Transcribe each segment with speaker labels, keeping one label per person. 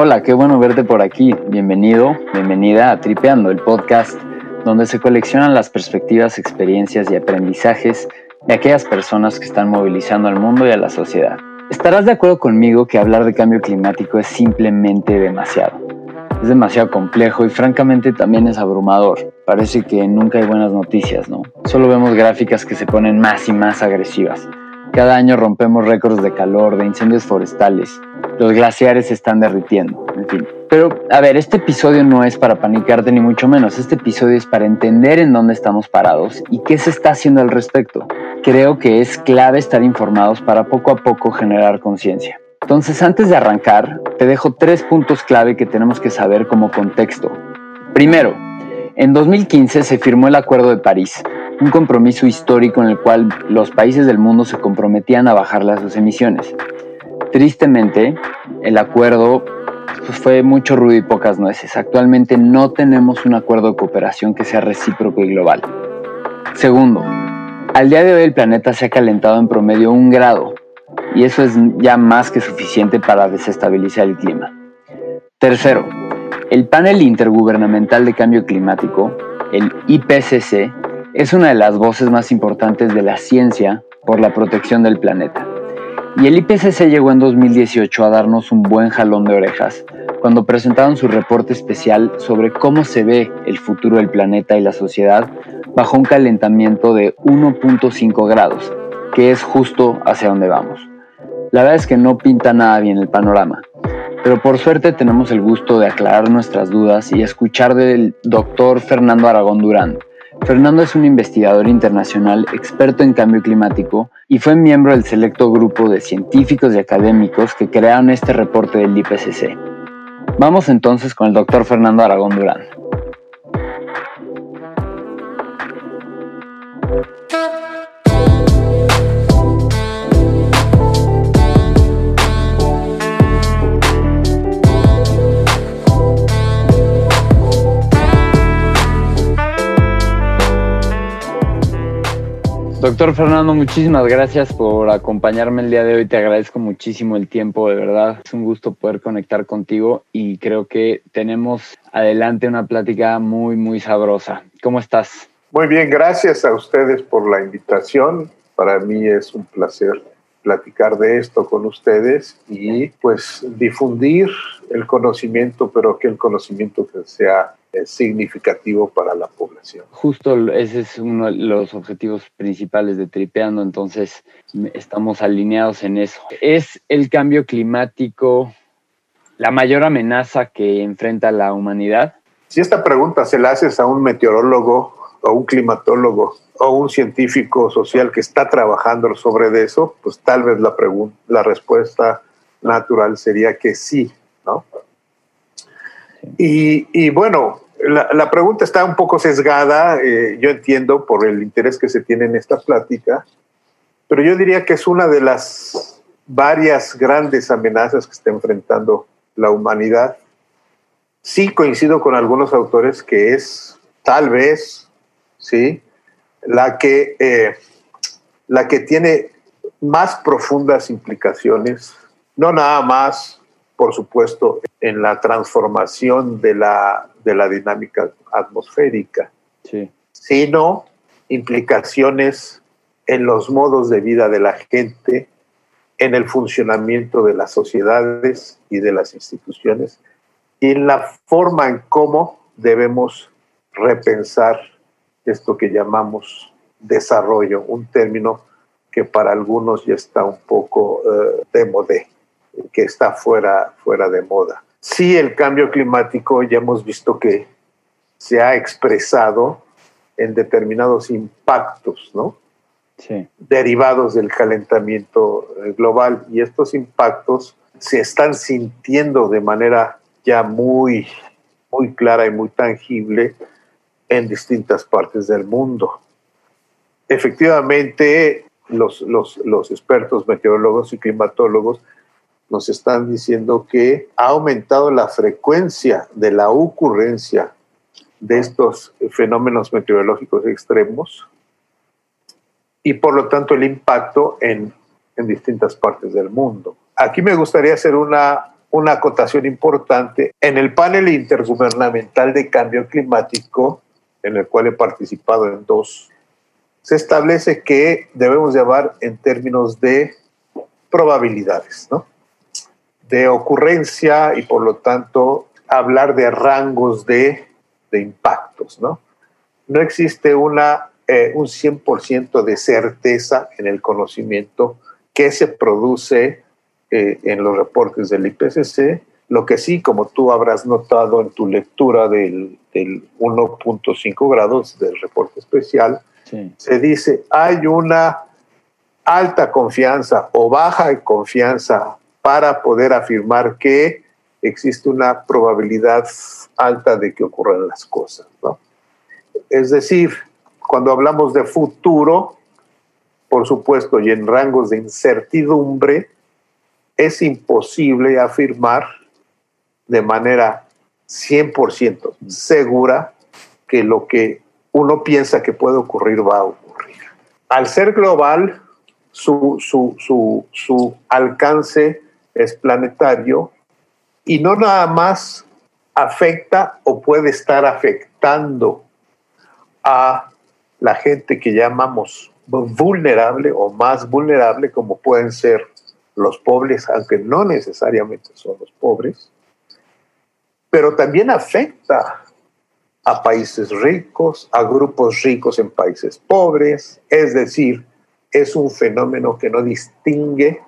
Speaker 1: Hola, qué bueno verte por aquí. Bienvenido, bienvenida a Tripeando, el podcast donde se coleccionan las perspectivas, experiencias y aprendizajes de aquellas personas que están movilizando al mundo y a la sociedad. Estarás de acuerdo conmigo que hablar de cambio climático es simplemente demasiado. Es demasiado complejo y francamente también es abrumador. Parece que nunca hay buenas noticias, ¿no? Solo vemos gráficas que se ponen más y más agresivas. Cada año rompemos récords de calor, de incendios forestales. Los glaciares se están derritiendo, en fin. Pero, a ver, este episodio no es para panicarte ni mucho menos. Este episodio es para entender en dónde estamos parados y qué se está haciendo al respecto. Creo que es clave estar informados para poco a poco generar conciencia. Entonces, antes de arrancar, te dejo tres puntos clave que tenemos que saber como contexto. Primero, en 2015 se firmó el Acuerdo de París, un compromiso histórico en el cual los países del mundo se comprometían a bajar sus emisiones. Tristemente, el acuerdo pues, fue mucho ruido y pocas nueces. Actualmente no tenemos un acuerdo de cooperación que sea recíproco y global. Segundo, al día de hoy el planeta se ha calentado en promedio un grado y eso es ya más que suficiente para desestabilizar el clima. Tercero, el panel intergubernamental de cambio climático, el IPCC, es una de las voces más importantes de la ciencia por la protección del planeta. Y el IPCC llegó en 2018 a darnos un buen jalón de orejas cuando presentaron su reporte especial sobre cómo se ve el futuro del planeta y la sociedad bajo un calentamiento de 1.5 grados, que es justo hacia donde vamos. La verdad es que no pinta nada bien el panorama, pero por suerte tenemos el gusto de aclarar nuestras dudas y escuchar del doctor Fernando Aragón Durán, Fernando es un investigador internacional experto en cambio climático y fue miembro del selecto grupo de científicos y académicos que crearon este reporte del IPCC. Vamos entonces con el doctor Fernando Aragón Durán. Doctor Fernando, muchísimas gracias por acompañarme el día de hoy. Te agradezco muchísimo el tiempo, de verdad. Es un gusto poder conectar contigo y creo que tenemos adelante una plática muy, muy sabrosa. ¿Cómo estás?
Speaker 2: Muy bien, gracias a ustedes por la invitación. Para mí es un placer platicar de esto con ustedes y pues difundir el conocimiento, pero que el conocimiento sea significativo para la población.
Speaker 1: Justo ese es uno de los objetivos principales de Tripeando, entonces estamos alineados en eso. ¿Es el cambio climático la mayor amenaza que enfrenta la humanidad?
Speaker 2: Si esta pregunta se la haces a un meteorólogo o un climatólogo o un científico social que está trabajando sobre eso, pues tal vez la, la respuesta natural sería que sí, ¿no? Y, bueno, la, pregunta está un poco sesgada, eh, yo entiendo por el interés que se tiene en esta plática, pero yo diría que es una de las varias grandes amenazas que está enfrentando la humanidad. Sí coincido con algunos autores que es tal vez, sí, la que, eh, la que tiene más profundas implicaciones, no nada más por supuesto, en la transformación de la, de la dinámica atmosférica, sino implicaciones en los modos de vida de la gente, en el funcionamiento de las sociedades y de las instituciones, y en la forma en cómo debemos repensar esto que llamamos desarrollo, un término que para algunos ya está un poco uh, de modé que está fuera, fuera de moda. Sí, el cambio climático ya hemos visto que se ha expresado en determinados impactos, ¿no? Sí. Derivados del calentamiento eh, global y estos impactos se están sintiendo de manera ya muy, muy clara y muy tangible en distintas partes del mundo. Efectivamente, los, los, los expertos meteorólogos y climatólogos nos están diciendo que ha aumentado la frecuencia de la ocurrencia de estos fenómenos meteorológicos extremos y por lo tanto el impacto en, en distintas partes del mundo. Aquí me gustaría hacer una una acotación importante. En el panel intergubernamental de cambio climático, en el cual he participado en dos, se establece que debemos llevar en términos de probabilidades, ¿no? de ocurrencia y por lo tanto hablar de rangos de, de impactos. ¿no? no existe una, eh, un 100% de certeza en el conocimiento que se produce eh, en los reportes del IPCC. Lo que sí, como tú habrás notado en tu lectura del, del 1.5 grados del reporte especial, se dice hay una alta confianza o baja confianza para poder afirmar que existe una probabilidad alta de que ocurran las cosas. ¿no? Es decir, cuando hablamos de futuro, por supuesto, y en rangos de incertidumbre, es imposible afirmar de manera 100% segura que lo que uno piensa que puede ocurrir va a ocurrir. Al ser global, su, su, alcance es planetario y no nada más afecta o puede estar afectando a la gente que llamamos vulnerable o más vulnerable, como pueden ser los pobres, aunque no necesariamente son los pobres, pero también afecta a países ricos, a grupos ricos en países pobres, es decir, es un fenómeno que no distingue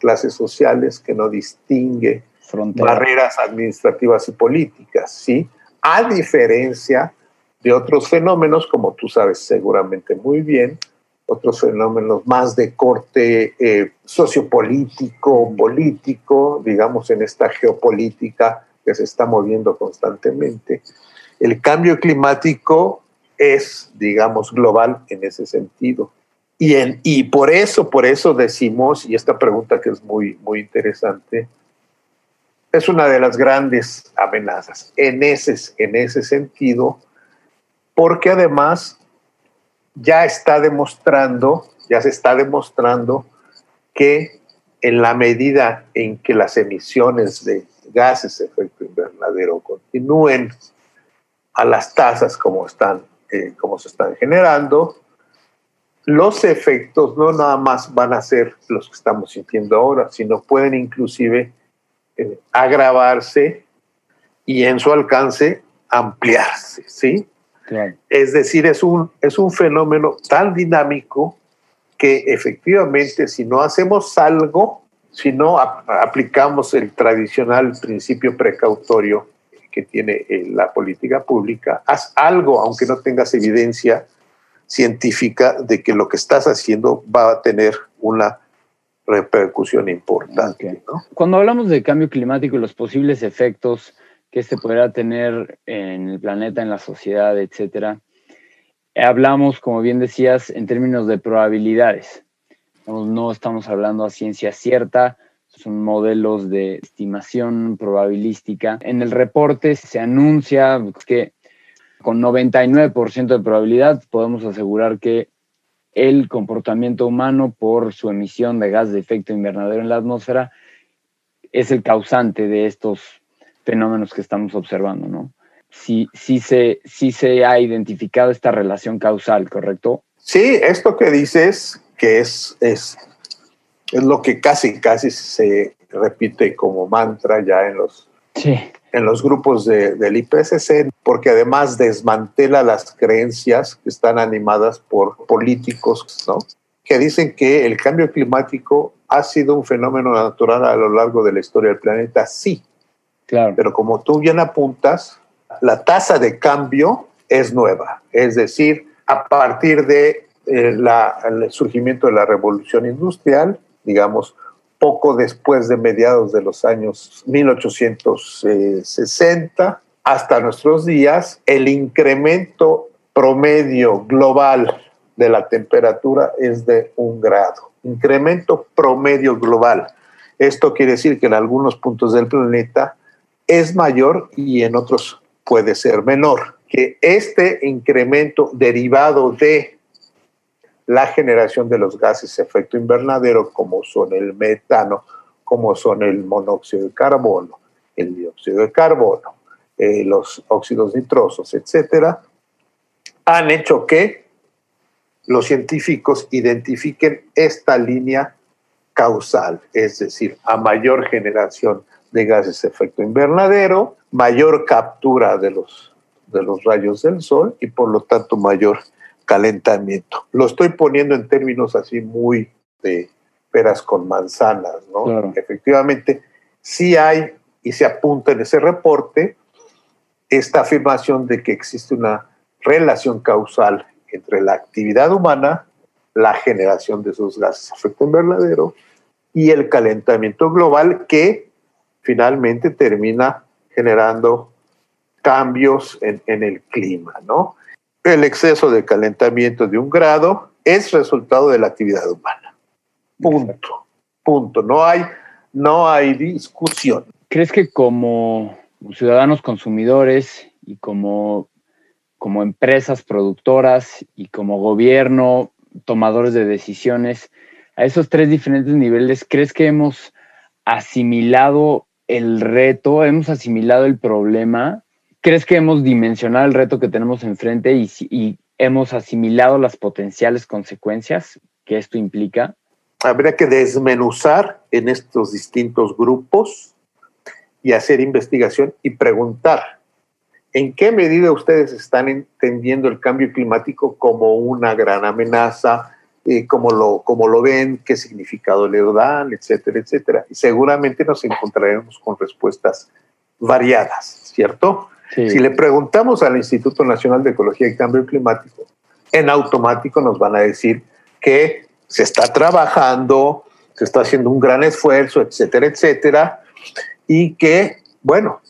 Speaker 2: clases sociales, que no distingue barreras administrativas y políticas, ¿sí? A diferencia de otros fenómenos, como tú sabes seguramente muy bien, otros fenómenos más de corte eh, sociopolítico, político, digamos en esta geopolítica que se está moviendo constantemente. El cambio climático es, digamos, global en ese sentido. Y, en, y por eso, por eso decimos, y esta pregunta que es muy, muy interesante, es una de las grandes amenazas. En ese, en ese sentido, porque además ya está demostrando, ya se está demostrando que en la medida en que las emisiones de gases de efecto invernadero continúen a las tasas como, están, eh, como se están generando, los efectos no nada más van a ser los que estamos sintiendo ahora, sino pueden inclusive eh, agravarse y en su alcance ampliarse, ¿sí? Es decir, es un, es un fenómeno tan dinámico que efectivamente si no hacemos algo, si no aplicamos el tradicional principio precautorio que tiene eh, la política pública, haz algo aunque no tengas evidencia científica de que lo que estás haciendo va a tener una repercusión importante.
Speaker 1: Cuando hablamos de cambio climático y los posibles efectos que este podrá tener en el planeta, en la sociedad, etcétera. Hablamos, como bien decías, en términos de probabilidades. No estamos hablando a ciencia cierta, son modelos de estimación probabilística. En el reporte se anuncia que con 99% de probabilidad podemos asegurar que el comportamiento humano por su emisión de gas de efecto invernadero en la atmósfera es el causante de estos fenómenos que estamos observando, ¿no? Sí, sí, se, sí se ha identificado esta relación causal, ¿correcto?
Speaker 2: Sí, esto que dices, que es, es, es lo que casi, casi se repite como mantra ya en los, en los grupos de, del IPCC, porque además desmantela las creencias que están animadas por políticos, ¿no? que dicen que el cambio climático ha sido un fenómeno natural a lo largo de la historia del planeta. Sí, pero como tú bien apuntas, la tasa de cambio es nueva, es decir, a partir de eh, el surgimiento de la revolución industrial, digamos, poco después de mediados de los años 1860 hasta nuestros días, el incremento promedio global de la temperatura es de un grado. Incremento promedio global. Esto quiere decir que en algunos puntos del planeta es mayor y en otros puede ser menor. Que este incremento derivado de la generación de los gases efecto invernadero, como son el metano, como son el monóxido de carbono, el dióxido de carbono, eh, los óxidos nitrosos, etcétera, han hecho que los científicos identifiquen esta línea causal, es decir, a mayor generación de gases de efecto invernadero, mayor captura de los, de los rayos del sol y por lo tanto mayor calentamiento. Lo estoy poniendo en términos así muy de peras con manzanas, ¿no? Efectivamente, sí hay y se apunta en ese reporte esta afirmación de que existe una relación causal entre la actividad humana, la generación de esos gases de efecto invernadero y el calentamiento global que finalmente termina generando cambios en, en el clima, ¿no? El exceso de calentamiento de un grado es resultado de la actividad humana. Punto. Punto. No hay, no hay discusión.
Speaker 1: ¿Crees que como ciudadanos consumidores y como, como empresas productoras y como gobierno tomadores de decisiones, a esos tres diferentes niveles, ¿crees que hemos asimilado el reto, hemos asimilado el problema ¿Crees que hemos dimensionado el reto que tenemos enfrente y, hemos asimilado las potenciales consecuencias que esto implica?
Speaker 2: Habría que desmenuzar en estos distintos grupos y hacer investigación y preguntar en qué medida ustedes están entendiendo el cambio climático como una gran amenaza, eh, cómo, lo, cómo lo ven, qué significado le dan, etcétera, etcétera. Y seguramente nos encontraremos con respuestas variadas, ¿cierto? Si le preguntamos al Instituto Nacional de Ecología y Cambio Climático, en automático nos van a decir que se está trabajando, se está haciendo un gran esfuerzo, etcétera, etcétera, y que, bueno,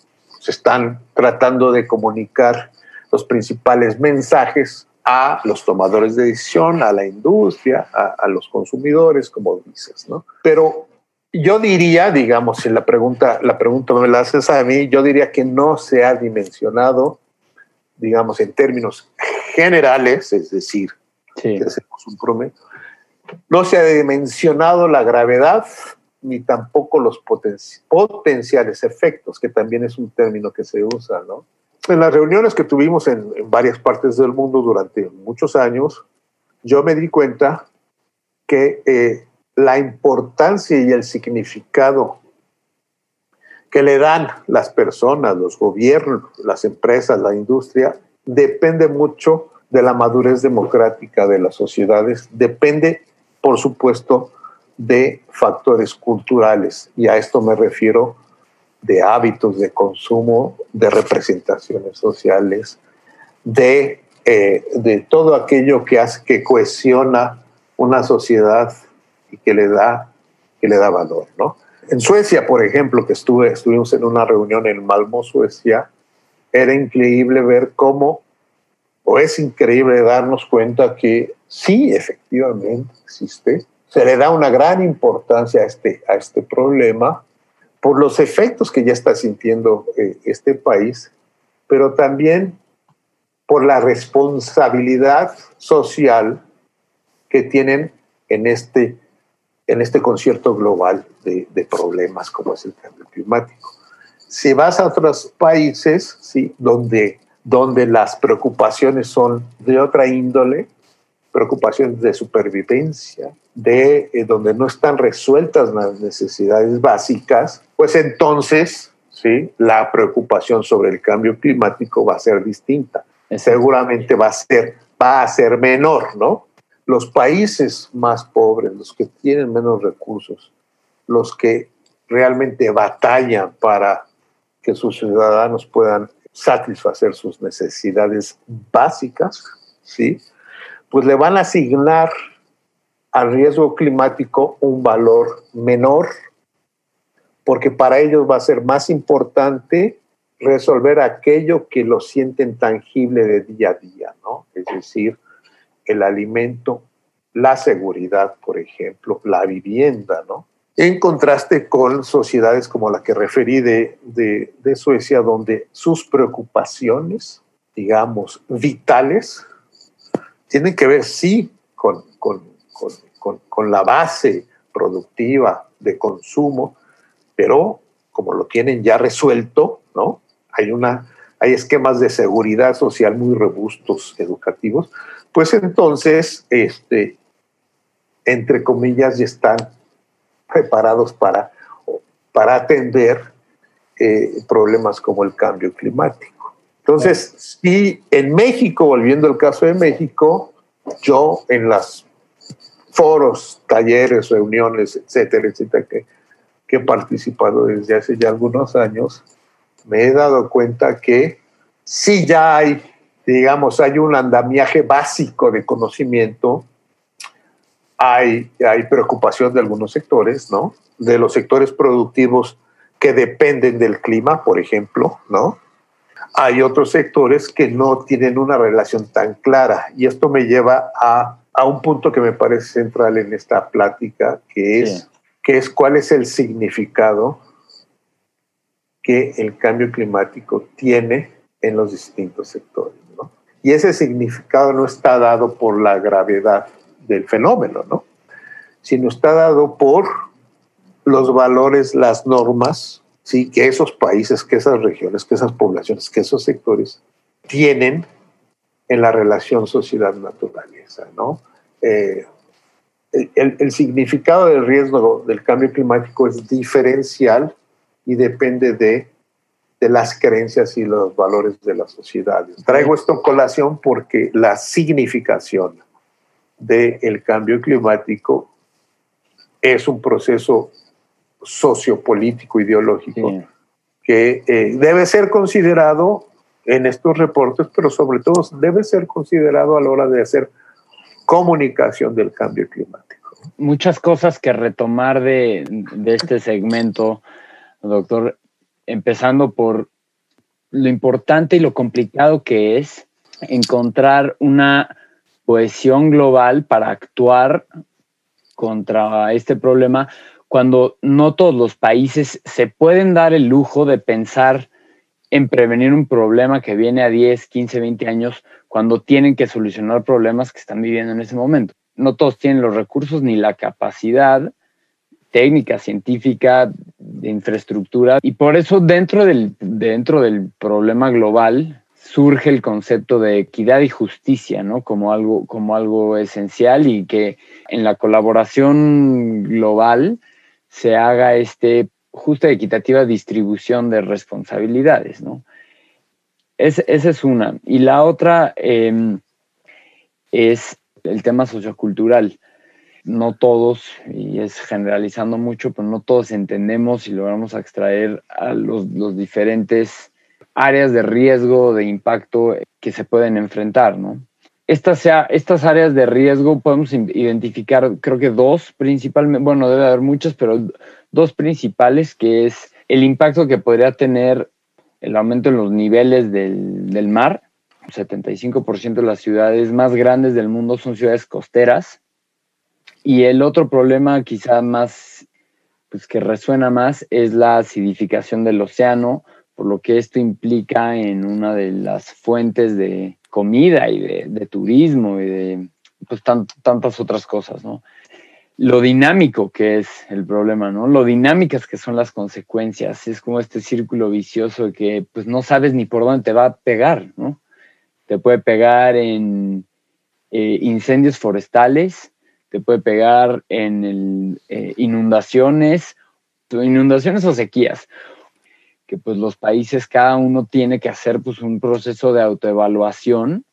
Speaker 2: se están tratando de comunicar los principales mensajes a los tomadores de decisión, a la industria, a, a los consumidores, como dices, ¿no? Pero yo diría, digamos, si la pregunta, la pregunta me la haces a mí, yo diría que no se ha dimensionado, digamos, en términos generales, es decir, que hacemos un promedio, no se ha dimensionado la gravedad ni tampoco los potenciales efectos, que también es un término que se usa, ¿no? En las reuniones que tuvimos en, en varias partes del mundo durante muchos años, yo me di cuenta que eh, la importancia y el significado que le dan las personas, los gobiernos, las empresas, la industria, depende mucho de la madurez democrática de las sociedades, depende, por supuesto, de factores culturales. Y a esto me refiero de hábitos de consumo, de representaciones sociales, de, eh, todo aquello que hace que cohesiona una sociedad que le da, que le da valor, ¿no? En Suecia, por ejemplo, que estuve, estuvimos en una reunión en Malmo, Suecia, era increíble ver cómo, o es increíble darnos cuenta que sí, efectivamente existe, se le da una gran importancia a este, a este problema por los efectos que ya está sintiendo eh, este país, pero también por la responsabilidad social que tienen en este en este concierto global de, problemas como es el cambio climático. Si vas a otros países, ¿sí? donde, donde las preocupaciones son de otra índole, preocupaciones de supervivencia, de eh, donde no están resueltas las necesidades básicas, pues entonces ¿sí? la preocupación sobre el cambio climático va a ser distinta. Seguramente va a ser, va a ser menor, ¿no? Los países más pobres, los que tienen menos recursos, los que realmente batallan para que sus ciudadanos puedan satisfacer sus necesidades básicas, ¿sí? pues le van a asignar al riesgo climático un valor menor, porque para ellos va a ser más importante resolver aquello que lo sienten tangible de día a día, ¿no? Es decir, el alimento, la seguridad, por ejemplo, la vivienda, ¿no? En contraste con sociedades como la que referí de, de, Suecia, donde sus preocupaciones, digamos, vitales, tienen que ver, sí, con, con, con, con la base productiva de consumo, pero como lo tienen ya resuelto, ¿no? Hay una hay esquemas de seguridad social muy robustos educativos, pues entonces, este, entre comillas, ya están preparados para, para atender eh, problemas como el cambio climático. Entonces, si en México, volviendo al caso de México, yo en las foros, talleres, reuniones, etcétera, etcétera, que, que he participado desde hace ya algunos años, me he dado cuenta que sí ya hay, digamos, hay un andamiaje básico de conocimiento, hay, hay preocupación de algunos sectores, ¿no? De los sectores productivos que dependen del clima, por ejemplo, ¿no? Hay otros sectores que no tienen una relación tan clara y esto me lleva a, a un punto que me parece central en esta plática, que es, que es cuál es el significado que el cambio climático tiene en los distintos sectores. Y ese significado no está dado por la gravedad del fenómeno, ¿no? sino está dado por los valores, las normas, ¿sí? que esos países, que esas regiones, que esas poblaciones, que esos sectores tienen en la relación sociedad-naturaleza. ¿no? Eh, el, significado del riesgo del cambio climático es diferencial y depende de, de, las creencias y los valores de las sociedades. Traigo esto en colación porque la significación del cambio climático es un proceso sociopolítico, ideológico, que eh, debe ser considerado en estos reportes, pero sobre todo debe ser considerado a la hora de hacer comunicación del cambio climático.
Speaker 1: Muchas cosas que retomar de, de este segmento doctor, empezando por lo importante y lo complicado que es encontrar una cohesión global para actuar contra este problema cuando no todos los países se pueden dar el lujo de pensar en prevenir un problema que viene a 10, 15, 20 años cuando tienen que solucionar problemas que están viviendo en ese momento. No todos tienen los recursos ni la capacidad técnica, científica, de infraestructura. Y por eso dentro del, dentro del problema global surge el concepto de equidad y justicia, ¿no? Como algo, como algo esencial y que en la colaboración global se haga este justa y equitativa distribución de responsabilidades, ¿no? esa es una. Y la otra em, es el tema sociocultural no todos, y es generalizando mucho, pero no todos entendemos y logramos extraer a los, diferentes áreas de riesgo, de impacto que se pueden enfrentar, ¿no? Estas, sea, estas áreas de riesgo podemos identificar, creo que dos principalmente, bueno, debe haber muchas, pero dos principales, que es el impacto que podría tener el aumento en los niveles del, del mar. 75% de las ciudades más grandes del mundo son ciudades costeras y el otro problema quizá más, pues que resuena más, es la acidificación del océano, por lo que esto implica en una de las fuentes de comida y de, turismo y de pues, tantas otras cosas, ¿no? Lo dinámico que es el problema, ¿no? Lo dinámicas que son las consecuencias. Es como este círculo vicioso que pues no sabes ni por dónde te va a pegar, ¿no? Te puede pegar en eh, incendios forestales, te puede pegar en el, eh, inundaciones, inundaciones o sequías, que pues los países cada uno tiene que hacer pues un proceso de autoevaluación,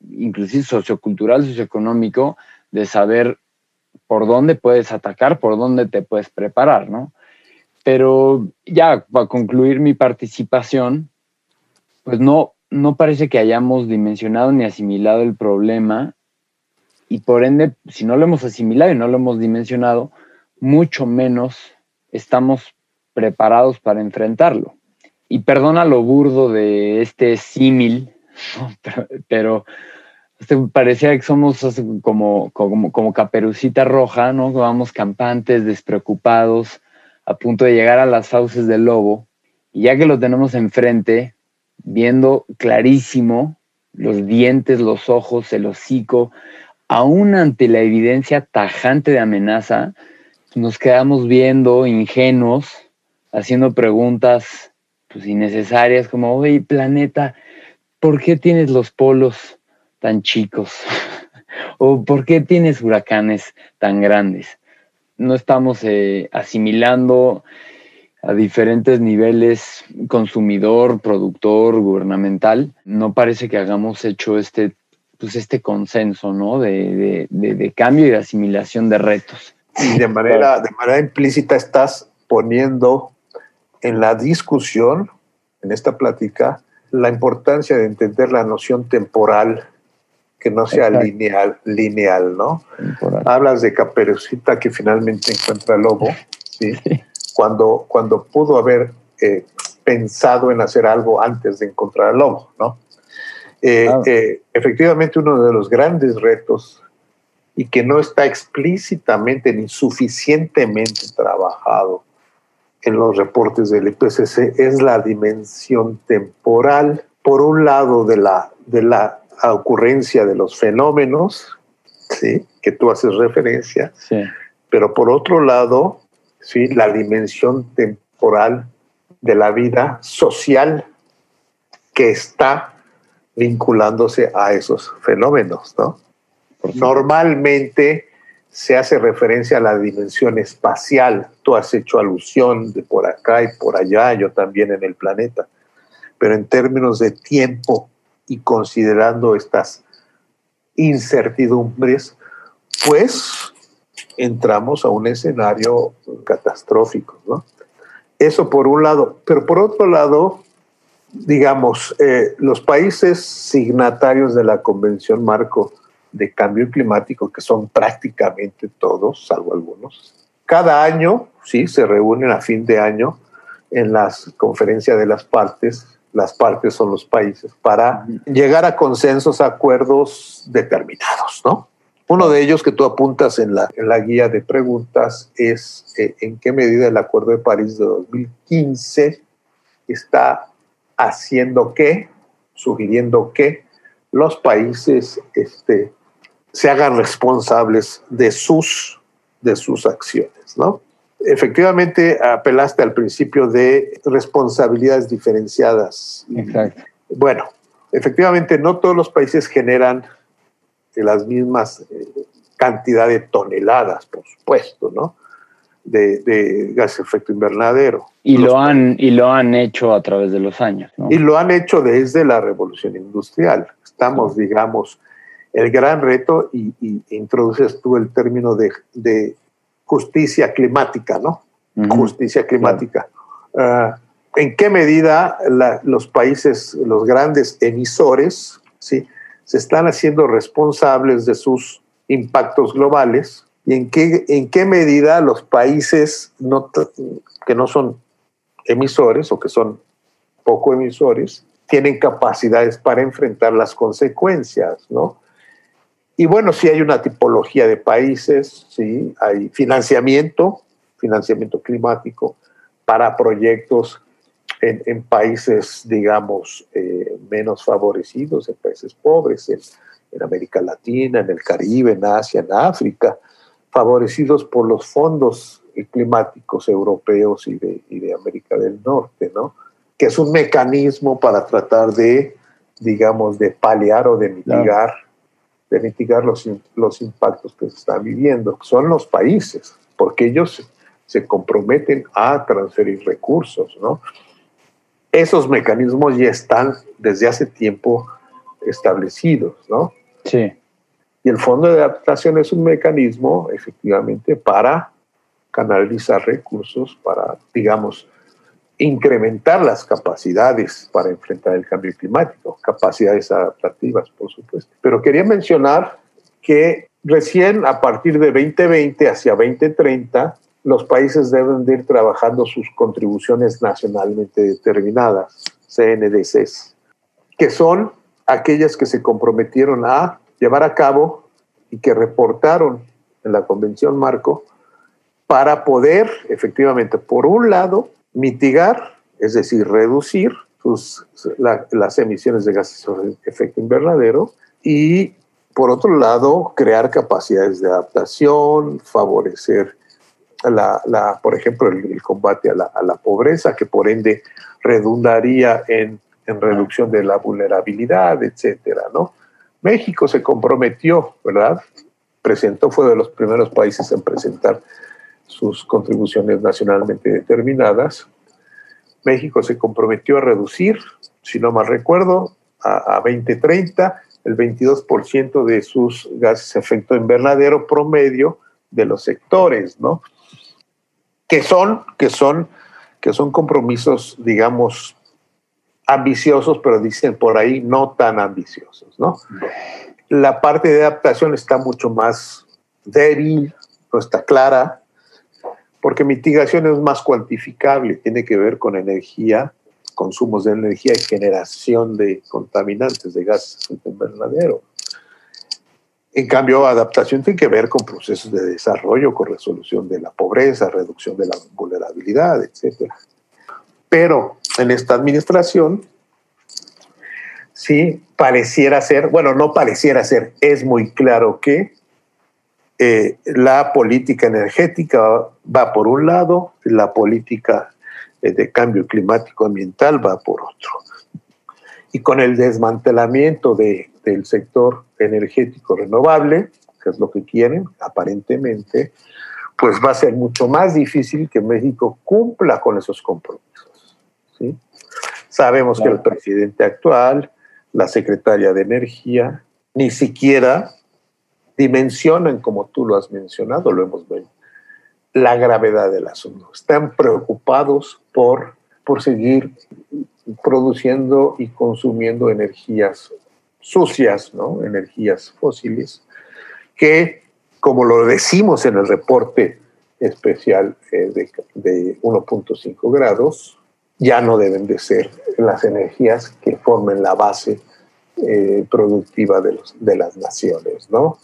Speaker 1: inclusive sociocultural, socioeconómico, de saber por dónde puedes atacar, por dónde te puedes preparar, ¿no? Pero ya para concluir mi participación, pues no, no parece que hayamos dimensionado ni asimilado el problema y por ende, si no lo hemos asimilado y no lo hemos dimensionado, mucho menos estamos preparados para enfrentarlo. Y perdona lo burdo de este símil, pero, este parecía que somos como, como, como caperucita roja, ¿no? Vamos campantes, despreocupados, a punto de llegar a las fauces del lobo. Y ya que lo tenemos enfrente, viendo clarísimo los dientes, los ojos, el hocico, aún ante la evidencia tajante de amenaza, nos quedamos viendo ingenuos, haciendo preguntas pues, innecesarias como, oye, planeta, ¿por qué tienes los polos tan chicos? ¿O por qué tienes huracanes tan grandes? No estamos eh, asimilando a diferentes niveles, consumidor, productor, gubernamental. No parece que hagamos hecho este, pues este consenso ¿no? de, de cambio y de asimilación de retos.
Speaker 2: Y de manera, de manera implícita estás poniendo en la discusión, en esta plática, la importancia de entender la noción temporal que no sea lineal, lineal, ¿no? Hablas de Caperucita que finalmente encuentra al lobo, ¿sí? Cuando, cuando pudo haber eh, pensado en hacer algo antes de encontrar al lobo, ¿no? Eh, eh, efectivamente, uno de los grandes retos y que no está explícitamente ni suficientemente trabajado en los reportes del IPCC es la dimensión temporal, por un lado de la, de la ocurrencia de los fenómenos, ¿sí? que tú haces referencia, pero por otro lado, ¿sí? la dimensión temporal de la vida social que está vinculándose a esos fenómenos. ¿no? Normalmente se hace referencia a la dimensión espacial. Tú has hecho alusión de por acá y por allá, yo también en el planeta. Pero en términos de tiempo y considerando estas incertidumbres, pues entramos a un escenario catastrófico. ¿no? Eso por un lado. Pero por otro lado, digamos, eh, los países signatarios de la Convención Marco de cambio climático, que son prácticamente todos, salvo algunos. Cada año, sí, se reúnen a fin de año en las conferencias de las partes, las partes son los países, para llegar a consensos, acuerdos determinados, ¿no? Uno de ellos que tú apuntas en la, en la guía de preguntas es eh, en qué medida el Acuerdo de París de 2015 está haciendo qué, sugiriendo que los países este, se hagan responsables de sus, de sus acciones, ¿no? Efectivamente, apelaste al principio de responsabilidades diferenciadas.
Speaker 1: Exacto.
Speaker 2: Bueno, efectivamente, no todos los países generan las mismas eh, cantidad de toneladas, por supuesto, ¿no? De, de gas efecto invernadero.
Speaker 1: Y lo, han, y lo han hecho a través de los años. ¿no?
Speaker 2: Y lo han hecho desde la revolución industrial. Estamos, digamos, el gran reto, y, introduces tú el término de, justicia climática, ¿no? Justicia climática. Ah, ¿En qué medida los países, los grandes emisores, ¿sí? se están haciendo responsables de sus impactos globales? ¿Y en qué, en qué medida los países que no son emisores o que son poco emisores tienen capacidades para enfrentar las consecuencias, ¿no? Y bueno, sí hay una tipología de países, sí, hay financiamiento, financiamiento climático para proyectos en, países, digamos, eh, menos favorecidos, en países pobres, en, América Latina, en el Caribe, en Asia, en África, favorecidos por los fondos climáticos europeos y de, y de América del Norte, ¿no? Que es un mecanismo para tratar de, digamos, de paliar o de mitigar de mitigar los, los impactos que se están viviendo. Son los países, porque ellos se comprometen a transferir recursos, ¿no? Esos mecanismos ya están desde hace tiempo establecidos, ¿no?
Speaker 1: Sí.
Speaker 2: Y el Fondo de Adaptación es un mecanismo, efectivamente, para canalizar recursos, para, digamos, incrementar las capacidades para enfrentar el cambio climático, capacidades adaptativas, por supuesto. Pero quería mencionar que recién a partir de 2020 hacia 2030, los países deben de ir trabajando sus contribuciones nacionalmente determinadas, CNDCs, que son aquellas que se comprometieron a llevar a cabo y que reportaron en la Convención Marco para poder, efectivamente, por un lado, mitigar, es decir, reducir las emisiones de gases de efecto invernadero y, por otro lado, crear capacidades de adaptación, favorecer por ejemplo, el, combate a la, a la, pobreza, que por ende redundaría en, en, reducción de la vulnerabilidad, etcétera, ¿no? México se comprometió, ¿verdad? Presentó, fue de los primeros países en presentar sus contribuciones nacionalmente determinadas. México se comprometió a reducir, si no mal recuerdo, a, a 2030 el 22% de sus gases de efecto invernadero promedio de los sectores, ¿no? Que son, que son, que son compromisos, digamos, ambiciosos, pero dicen por ahí no tan ambiciosos, ¿no? La parte de adaptación está mucho más débil, no está clara, porque mitigación es más cuantificable, tiene que ver con energía, consumos de energía y generación de contaminantes de gases de invernadero. En cambio, adaptación tiene que ver con procesos de desarrollo, con resolución de la pobreza, reducción de la vulnerabilidad, etc. Pero en esta administración, sí, pareciera ser, bueno, no pareciera ser, es muy claro que eh, la política energética va por un lado, la política eh, de cambio climático ambiental va por otro. Y con el desmantelamiento de, del sector energético renovable, que es lo que quieren aparentemente, pues va a ser mucho más difícil que México cumpla con esos compromisos. ¿Sí? Sabemos que el presidente actual, la secretaria de Energía, ni siquiera dimensionan, como tú lo has mencionado, lo hemos visto, la gravedad del asunto. Están preocupados por, por seguir produciendo y consumiendo energías sucias, ¿no? energías fósiles, que, como lo decimos en el reporte especial eh, de, de 1.5 grados, ya no deben de ser las energías que formen la base eh, productiva de, los, de las naciones, ¿no?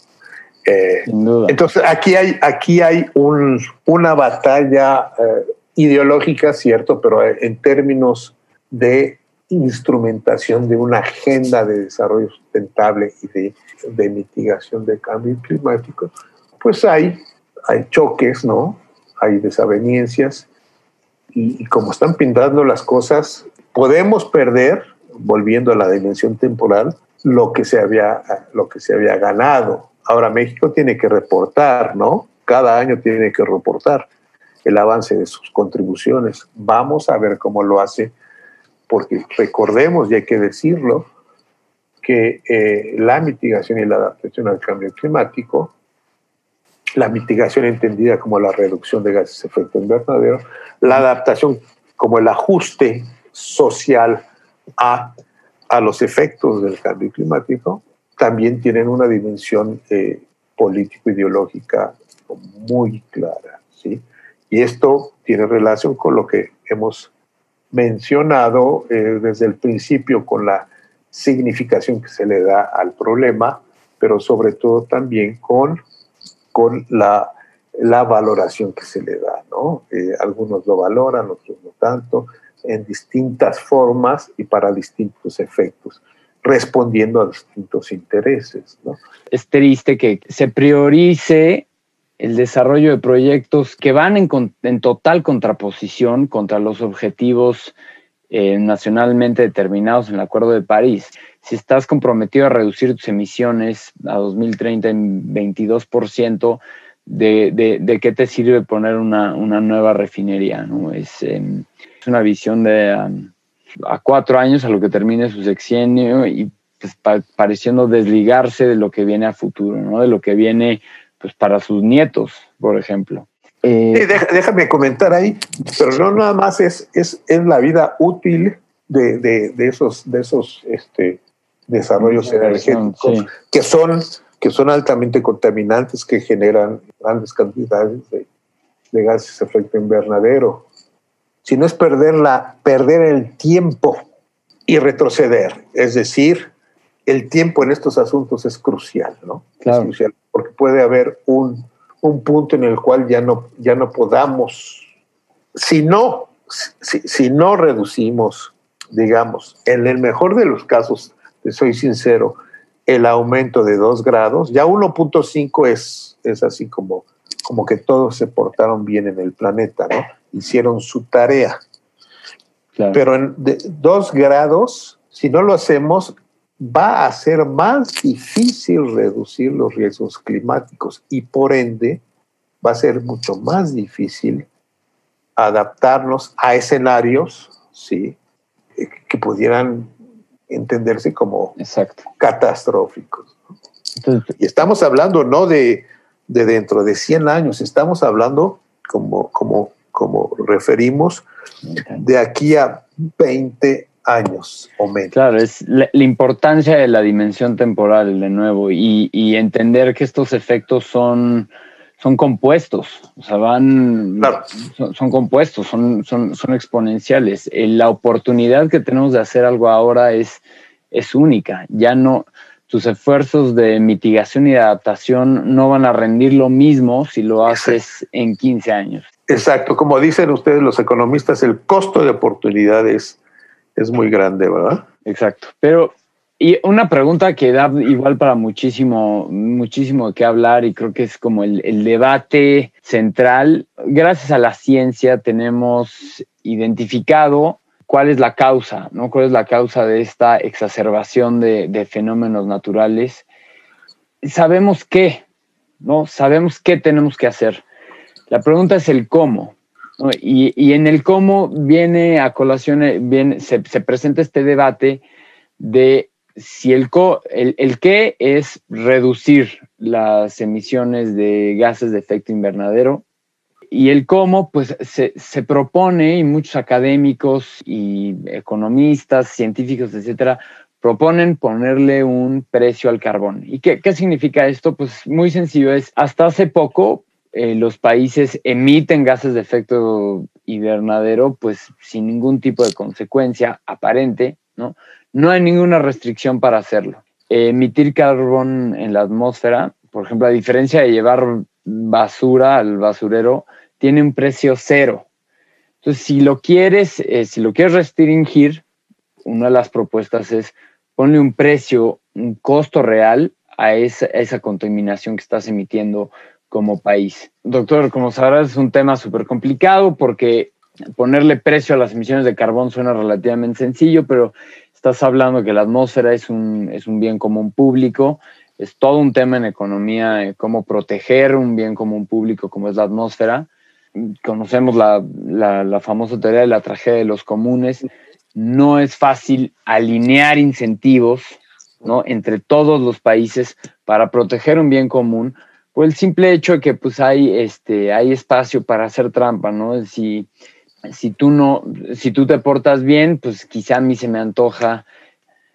Speaker 2: Eh, entonces, aquí hay, aquí hay un, una batalla eh, ideológica, cierto, pero en términos de instrumentación de una agenda de desarrollo sustentable y de, de mitigación del cambio climático, pues hay, hay choques, ¿no? Hay desavenencias y, como están pintando las cosas, podemos perder, volviendo a la dimensión temporal, lo que se había, lo que se había ganado Ahora México tiene que reportar, ¿no? Cada año tiene que reportar el avance de sus contribuciones. Vamos a ver cómo lo hace, porque recordemos, y hay que decirlo, que eh, la mitigación y la adaptación al cambio climático, la mitigación entendida como la reducción de gases de efecto invernadero, la adaptación como el ajuste social a, a los efectos del cambio climático, también tienen una dimensión eh, político-ideológica muy clara. ¿sí? Y esto tiene relación con lo que hemos mencionado eh, desde el principio, con la significación que se le da al problema, pero sobre todo también con, con la, la valoración que se le da. ¿no? Eh, algunos lo valoran, otros no tanto, en distintas formas y para distintos efectos respondiendo a distintos intereses. ¿no?
Speaker 1: Es triste que se priorice el desarrollo de proyectos que van en, en total contraposición contra los objetivos eh, nacionalmente determinados en el Acuerdo de París. Si estás comprometido a reducir tus emisiones a 2030 en 22%, de, de, de qué te sirve poner una, nueva refinería? ¿no? Es, em, una visión de... Um, a cuatro años a lo que termine su sexenio y pues, pareciendo desligarse de lo que viene a futuro, ¿no? De lo que viene pues para sus nietos, por ejemplo.
Speaker 2: Eh, déjame comentar ahí, pero no nada más es, es, es la vida útil de, de, de esos, de esos este, desarrollos energéticos que, son, que son altamente contaminantes, que generan grandes cantidades de, de gases de efecto invernadero sino es perderla, perder el tiempo y retroceder. Es decir, el tiempo en estos asuntos es crucial, ¿no?
Speaker 1: Claro.
Speaker 2: Es crucial, porque puede haber un, un, punto en el cual ya no, ya no podamos, si no, si, si no reducimos, digamos, en el mejor de los casos, te soy sincero, el aumento de 2 grados, ya 1.5 es, es así como, como que todos se portaron bien en el planeta, ¿no? Hicieron su tarea. Pero en dos grados, si no lo hacemos, va a ser más difícil reducir los riesgos climáticos y por ende va a ser mucho más difícil adaptarnos a escenarios ¿sí? que pudieran entenderse como catastróficos. y estamos hablando no de, de, dentro de 100 años, estamos hablando, como, como, como referimos, de aquí a 20 años o menos.
Speaker 1: Claro, es la, importancia de la dimensión temporal de nuevo y, y entender que estos efectos son son compuestos, o sea, van, son, compuestos, son, son, son exponenciales. Eh, la oportunidad que tenemos de hacer algo ahora es, es única. Ya no, tus esfuerzos de mitigación y de adaptación no van a rendir lo mismo si lo haces en 15 años.
Speaker 2: Exacto, como dicen ustedes los economistas, el costo de oportunidad es, es muy grande, ¿verdad?
Speaker 1: Exacto, pero y una pregunta que da igual para muchísimo, muchísimo que hablar y creo que es como el, debate central. Gracias a la ciencia tenemos identificado cuál es la causa, ¿no? ¿Cuál es la causa de esta exacerbación de fenómenos naturales? Sabemos qué, ¿no? Sabemos qué tenemos que hacer. La pregunta es el cómo. Y, en el cómo viene a colación, viene, se, se presenta este debate de si el, el, qué es reducir las emisiones de gases de efecto invernadero y el cómo, pues se, propone y muchos académicos y economistas, científicos, etcétera, proponen ponerle un precio al carbón. ¿Y qué, significa esto? Pues muy sencillo, es hasta hace poco eh, los países emiten gases de efecto invernadero pues sin ningún tipo de consecuencia aparente, ¿no? no hay ninguna restricción para hacerlo. Emitir carbón en la atmósfera, por ejemplo, a diferencia de llevar basura al basurero, tiene un precio cero. Entonces, si lo quieres, eh, si lo quieres restringir, una de las propuestas es ponle un precio, un costo real a esa, a esa contaminación que estás emitiendo como país. Doctor, como sabrás, es un tema súper complicado porque ponerle precio a las emisiones de carbón suena relativamente sencillo, pero Estás hablando que la atmósfera es un, es un bien común público, es todo un tema en economía, eh, cómo proteger un bien común público como es la atmósfera. Conocemos la, la, famosa teoría de la tragedia de los comunes. No es fácil alinear incentivos ¿no? entre todos los países para proteger un bien común por el simple hecho de que pues, hay, este, hay espacio para hacer trampa. ¿no? Si, si tú no, si tú te portas bien, pues quizá a mí se me antoja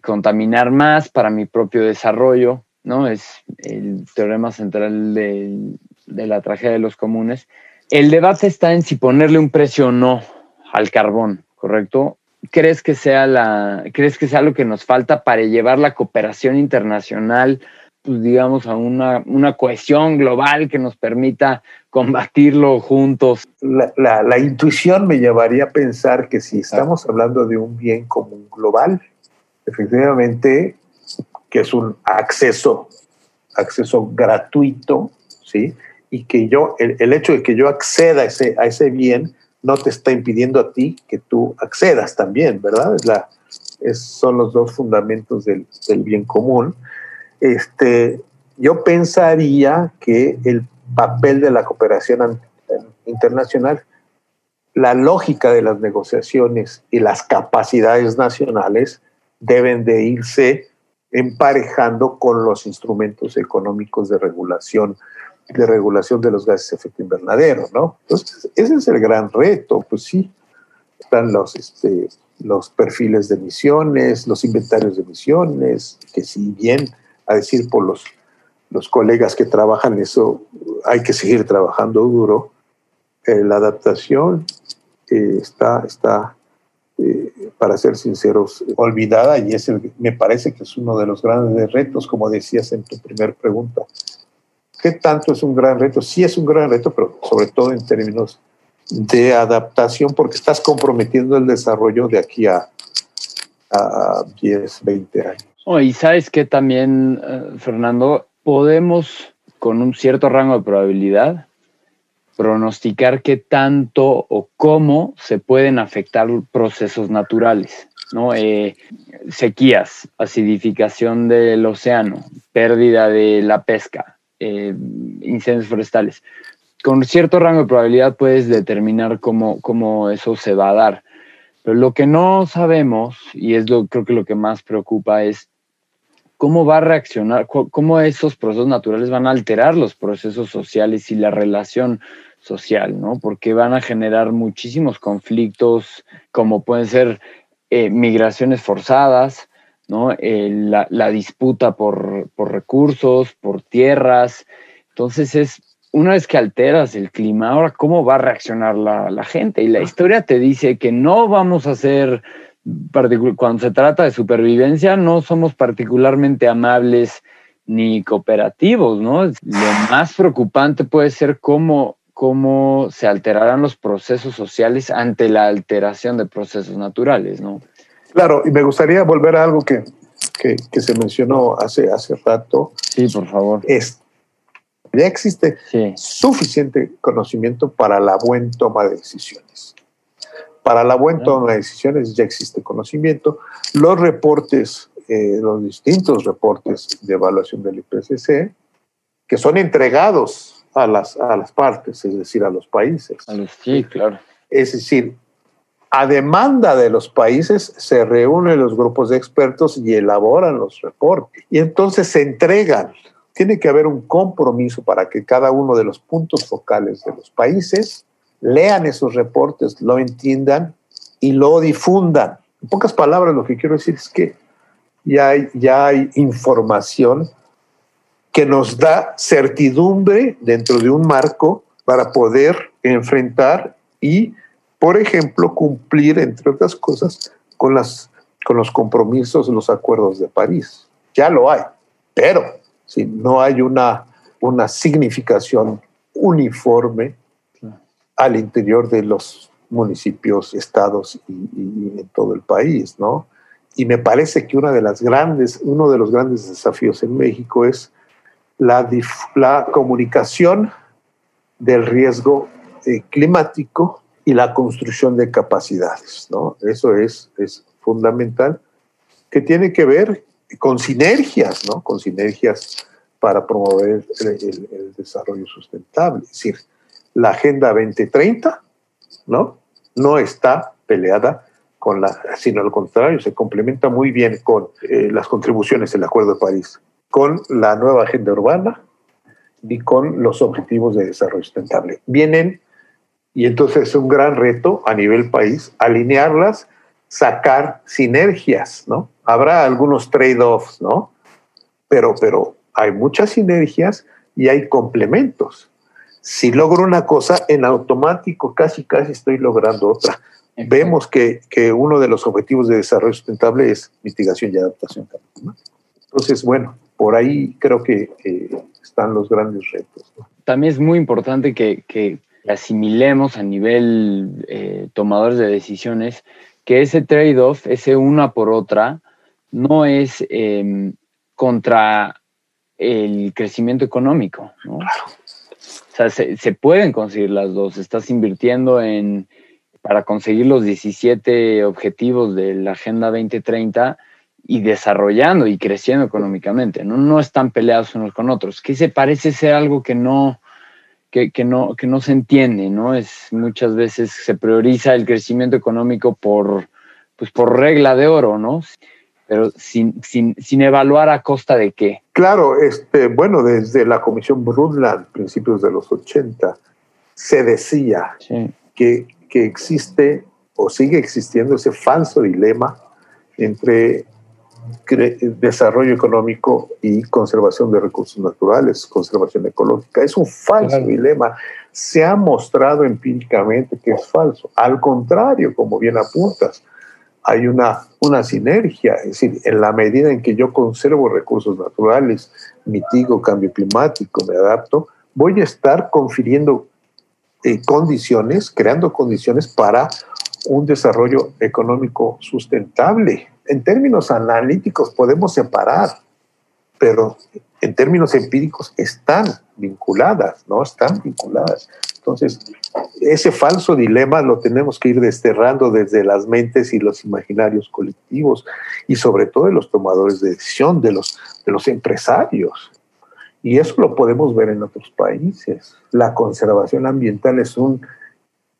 Speaker 1: contaminar más para mi propio desarrollo, ¿no? Es el teorema central de, la tragedia de los comunes. El debate está en si ponerle un precio o no al carbón, ¿correcto? ¿Crees que sea la, crees que sea lo que nos falta para llevar la cooperación internacional pues, digamos, a una, una, cohesión global que nos permita combatirlo juntos.
Speaker 2: La, la, intuición me llevaría a pensar que si estamos hablando de un bien común global, efectivamente, que es un acceso, acceso gratuito, ¿sí? Y que yo, el, el hecho de que yo acceda a ese, a ese bien no te está impidiendo a ti que tú accedas también, ¿verdad? Es la, son los dos fundamentos del, del bien común este, yo pensaría que el papel de la cooperación internacional, la lógica de las negociaciones y las capacidades nacionales deben de irse emparejando con los instrumentos económicos de regulación de regulación de los gases de efecto invernadero, ¿no? Entonces, ese es el gran reto, pues sí, están los, este, los perfiles de emisiones, los inventarios de emisiones, que si bien a decir por los, los colegas que trabajan eso, hay que seguir trabajando duro. Eh, la adaptación eh, está, está eh, para ser sinceros, olvidada y es me parece que es uno de los grandes retos, como decías en tu primera pregunta. ¿Qué tanto es un gran reto? Sí es un gran reto, pero sobre todo en términos de adaptación, porque estás comprometiendo el desarrollo de aquí a, a 10, 20 años.
Speaker 1: Oh, y sabes que también, eh, Fernando, podemos con un cierto rango de probabilidad pronosticar qué tanto o cómo se pueden afectar procesos naturales, ¿no? Eh, sequías, acidificación del océano, pérdida de la pesca, eh, incendios forestales. Con cierto rango de probabilidad puedes determinar cómo, cómo eso se va a dar. Pero lo que no sabemos, y es lo, creo que lo que más preocupa, es cómo va a reaccionar, cómo esos procesos naturales van a alterar los procesos sociales y la relación social, ¿no? Porque van a generar muchísimos conflictos, como pueden ser eh, migraciones forzadas, ¿no? Eh, la, disputa por, recursos, por tierras. Entonces es, una vez que alteras el clima, ahora cómo va a reaccionar la, la gente. Y la historia te dice que no vamos a ser cuando se trata de supervivencia, no somos particularmente amables ni cooperativos, ¿no? Lo más preocupante puede ser cómo, cómo se alterarán los procesos sociales ante la alteración de procesos naturales, ¿no?
Speaker 2: Claro, y me gustaría volver a algo que, que, se mencionó hace, hace rato.
Speaker 1: Sí, por favor.
Speaker 2: Es, ya existe suficiente conocimiento para la buena toma de decisiones. Para la buena toma de decisiones ya existe conocimiento. Los reportes, eh, los distintos reportes de evaluación del IPCC, que son entregados a las, a las partes, es decir, a los países.
Speaker 1: sí, claro.
Speaker 2: Es decir, a demanda de los países se reúnen los grupos de expertos y elaboran los reportes. Y entonces se entregan. Tiene que haber un compromiso para que cada uno de los puntos focales de los países lean esos reportes, lo entiendan y lo difundan. En pocas palabras, lo que quiero decir es que ya hay, ya hay información que nos da certidumbre dentro de un marco para poder enfrentar y, por ejemplo, cumplir, entre otras cosas, con, las, con los compromisos, los acuerdos de París. Ya lo hay, pero si no hay una, una significación uniforme al interior de los municipios, estados y, en todo el país, ¿no? Y me parece que una de las grandes, uno de los grandes desafíos en México es la, la comunicación del riesgo eh, climático y la construcción de capacidades, ¿no? Eso es, es fundamental, que tiene que ver con sinergias, ¿no? Con sinergias para promover el, el desarrollo sustentable. Es decir, la Agenda 2030, ¿no? No está peleada con la, sino al contrario, se complementa muy bien con eh, las contribuciones del Acuerdo de París, con la nueva agenda urbana y con los objetivos de desarrollo sustentable. Vienen, y entonces es un gran reto a nivel país, alinearlas, sacar sinergias, ¿no? Habrá algunos trade-offs, ¿no? Pero, pero hay muchas sinergias y hay complementos si logro una cosa, en automático casi, casi estoy logrando otra. Vemos que, que, uno de los objetivos de desarrollo sustentable es mitigación y adaptación. Entonces, bueno, por ahí creo que están los grandes retos.
Speaker 1: También es muy importante que, que asimilemos a nivel eh, tomadores de decisiones que ese trade-off, ese una por otra, no es em, contra el crecimiento económico. ¿no? Claro o sea, se, pueden conseguir las dos. Estás invirtiendo en, para conseguir los 17 objetivos de la Agenda 2030 y desarrollando y creciendo económicamente. No, no están peleados unos con otros. Que se parece ser algo que no, que, que, no, que no se entiende, ¿no? Es muchas veces se prioriza el crecimiento económico por, pues por regla de oro, ¿no? Pero sin, sin, sin, evaluar a costa de qué.
Speaker 2: Claro, este, bueno, desde la Comisión Brundtland, principios de los 80, se decía que, que existe o sigue existiendo ese falso dilema entre desarrollo económico y conservación de recursos naturales, conservación ecológica. Es un falso dilema. Se ha mostrado empíricamente que es falso. Al contrario, como bien apuntas, hay una, una sinergia, es decir, en la medida en que yo conservo recursos naturales, mitigo cambio climático, me adapto, voy a estar confiriendo eh, condiciones, creando condiciones para un desarrollo económico sustentable. En términos analíticos podemos separar, pero en términos empíricos están vinculadas, ¿no? Están vinculadas. Entonces, ese falso dilema lo tenemos que ir desterrando desde las mentes y los imaginarios colectivos y sobre todo de los tomadores de decisión, de los, de los empresarios. Y eso lo podemos ver en otros países. La conservación ambiental es un,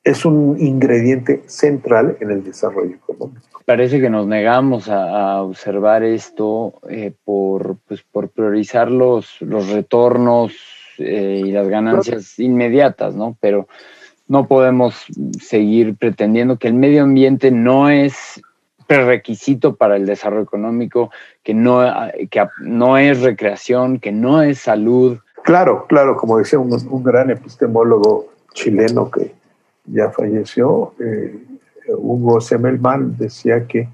Speaker 2: es un ingrediente central en el desarrollo económico.
Speaker 1: Parece que nos negamos a, observar esto eh, por, pues, por priorizar los, los retornos eh, y las ganancias inmediatas, ¿no? Pero no podemos seguir pretendiendo que el medio ambiente no es prerequisito para el desarrollo económico, que no, que no es recreación, que no es salud.
Speaker 2: Claro, claro, como decía un, un gran epistemólogo chileno que ya falleció, eh, Hugo Semmelman, decía que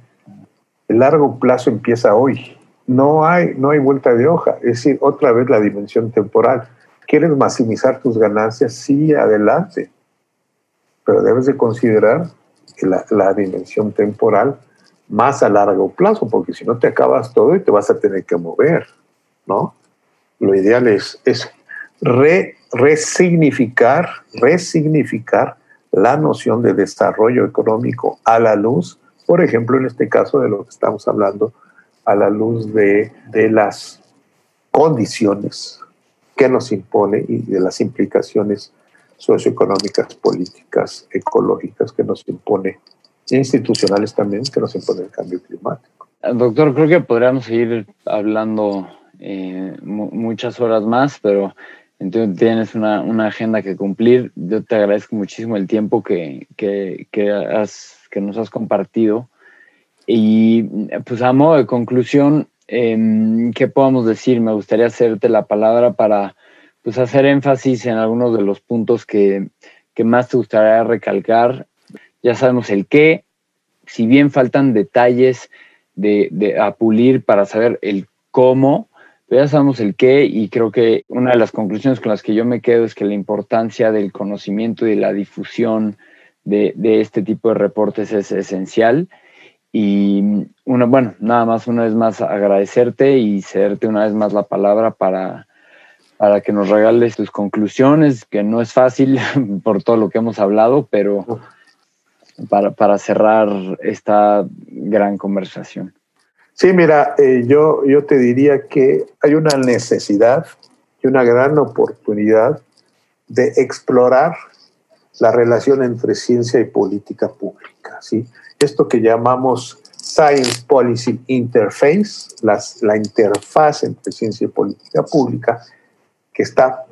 Speaker 2: el largo plazo empieza hoy. No hay, no hay vuelta de hoja, es decir, otra vez la dimensión temporal. ¿Quieres maximizar tus ganancias? Sí, adelante. Pero debes de considerar la, la dimensión temporal más a largo plazo, porque si no te acabas todo y te vas a tener que mover, ¿no? Lo ideal es, es resignificar, resignificar la noción de desarrollo económico a la luz, por ejemplo, en este caso de lo que estamos hablando, a la luz de las condiciones que nos impone y de las implicaciones socioeconómicas, políticas, ecológicas que nos impone, institucionales también, que nos impone el cambio climático.
Speaker 1: Doctor, creo que podríamos seguir hablando eh, muchas horas más, pero entonces tienes una, una, agenda que cumplir. Yo te agradezco muchísimo el tiempo que, que, que, has, que nos has compartido. Y pues a modo de conclusión, eh, ¿qué podemos decir? Me gustaría hacerte la palabra para pues, hacer énfasis en algunos de los puntos que, que más te gustaría recalcar. Ya sabemos el qué, si bien faltan detalles de, de a pulir para saber el cómo, ya sabemos el qué y creo que una de las conclusiones con las que yo me quedo es que la importancia del conocimiento y de la difusión de, este tipo de reportes es esencial. Y una, bueno, nada más una vez más agradecerte y cederte una vez más la palabra para, para que nos regales tus conclusiones, que no es fácil por todo lo que hemos hablado, pero para, para cerrar esta gran conversación.
Speaker 2: Sí, mira, eh, yo, yo te diría que hay una necesidad y una gran oportunidad de explorar la relación entre ciencia y política pública. ¿sí? Esto que llamamos Science Policy Interface, las, la interfaz entre ciencia y política pública, que está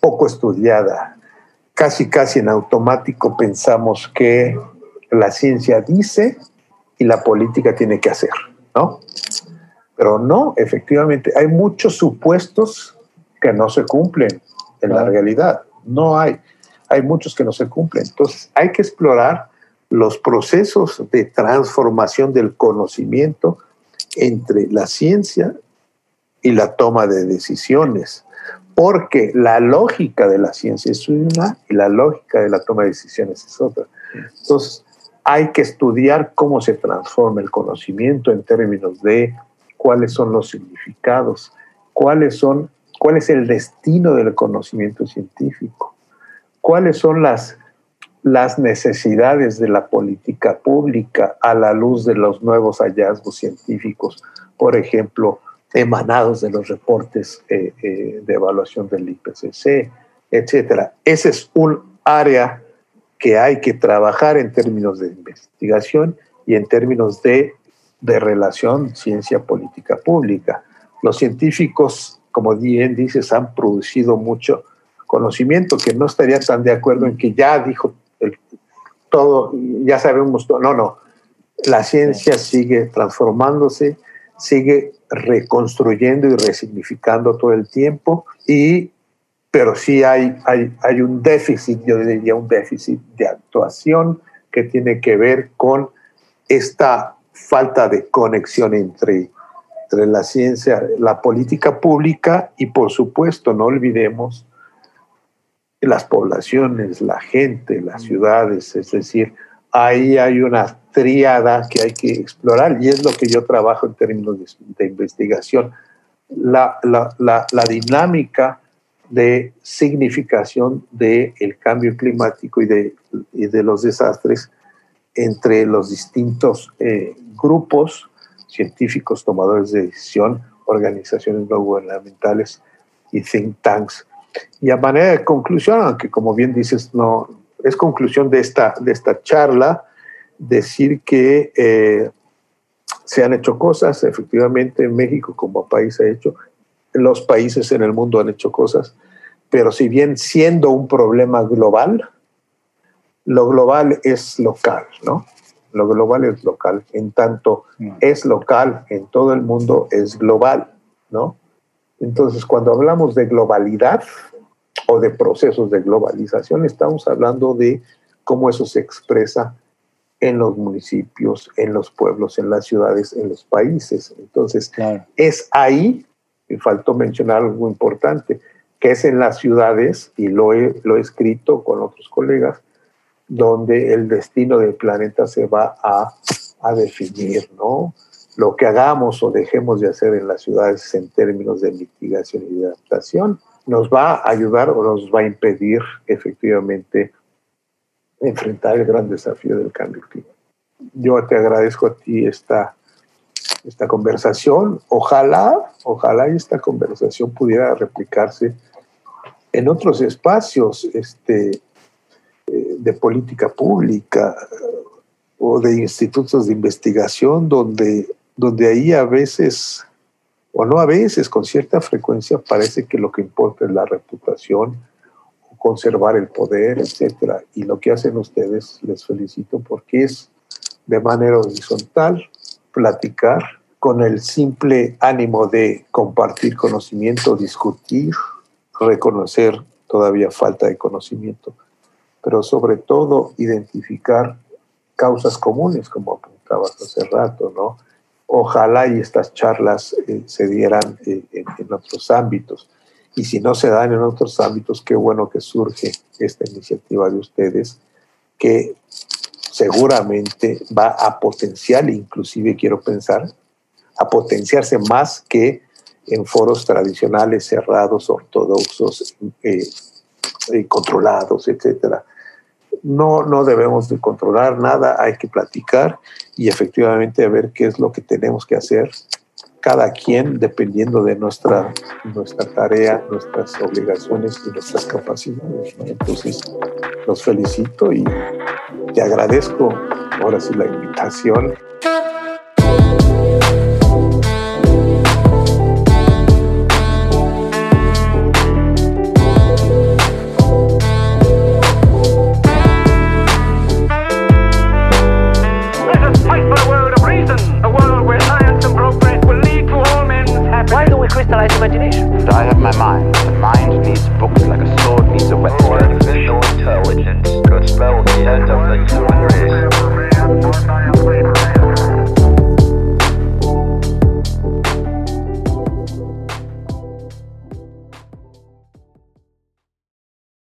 Speaker 2: poco estudiada. Casi, casi en automático pensamos que la ciencia dice y la política tiene que hacer. ¿no? Pero no, efectivamente, hay muchos supuestos que no se cumplen en la realidad. No hay, hay muchos que no se cumplen. Entonces, hay que explorar los procesos de transformación del conocimiento entre la ciencia y la toma de decisiones, porque la lógica de la ciencia es una y la lógica de la toma de decisiones es otra. Entonces, hay que estudiar cómo se transforma el conocimiento en términos de cuáles son los significados, cuáles son, cuál es el destino del conocimiento científico, cuáles son las, las necesidades de la política pública a la luz de los nuevos hallazgos científicos, por ejemplo, emanados de los reportes eh, eh, de evaluación del IPCC, etc. Ese es un área que hay que trabajar en términos de investigación y en términos de, de relación ciencia-política pública. Los científicos, como bien dices, han producido mucho conocimiento que no estaría tan de acuerdo en que ya dijo todo, ya sabemos todo. No, no. La ciencia sigue transformándose, sigue reconstruyendo y resignificando todo el tiempo y pero sí hay, hay, hay un déficit, yo diría un déficit de actuación que tiene que ver con esta falta de conexión entre, entre la ciencia, la política pública y por supuesto no olvidemos las poblaciones, la gente, las ciudades, es decir, ahí hay una triada que hay que explorar y es lo que yo trabajo en términos de, investigación. La, la, la, la dinámica de significación del el cambio climático y de, y de, los desastres entre los distintos eh, grupos científicos, tomadores de decisión, organizaciones no gubernamentales y think tanks. Y a manera de conclusión, aunque como bien dices, no es conclusión de esta, de esta charla, decir que eh, se han hecho cosas, efectivamente México como país ha hecho, los países en el mundo han hecho cosas, pero si bien siendo un problema global, lo global es local, ¿no? Lo global es local, en tanto mm. es local en todo el mundo, es global, ¿no? Entonces, cuando hablamos de globalidad o de procesos de globalización, estamos hablando de cómo eso se expresa en los municipios, en los pueblos, en las ciudades, en los países. Entonces, es ahí, me faltó mencionar algo importante, que es en las ciudades, y lo he, lo he escrito con otros colegas, donde el destino del planeta se va a, a definir, ¿no? Lo que hagamos o dejemos de hacer en las ciudades en términos de mitigación y de adaptación nos va a ayudar o nos va a impedir efectivamente enfrentar el gran desafío del cambio climático. Yo te agradezco a ti esta, esta conversación. Ojalá, ojalá esta conversación pudiera replicarse en otros espacios este, eh, de política pública o de institutos de investigación donde, donde ahí a veces, o no a veces, con cierta frecuencia parece que lo que importa es la reputación, conservar el poder, etcétera. Y lo que hacen ustedes, les felicito porque es de manera horizontal platicar con el simple ánimo de compartir conocimiento, discutir, reconocer todavía falta de conocimiento, pero sobre todo identificar causas comunes, como apuntabas hace rato, ¿no? Ojalá y estas charlas eh, se dieran eh, en otros ámbitos. Y si no se dan en otros ámbitos, qué bueno que surge esta iniciativa de ustedes, que seguramente va a potenciar, inclusive quiero pensar, a potenciarse más que en foros tradicionales, cerrados, ortodoxos, eh, controlados, etcétera. No, no debemos de controlar nada, hay que platicar y efectivamente ver qué es lo que tenemos que hacer cada quien dependiendo de nuestra, nuestra tarea, nuestras obligaciones y nuestras capacidades. Entonces, los felicito y te agradezco ahora sí la invitación.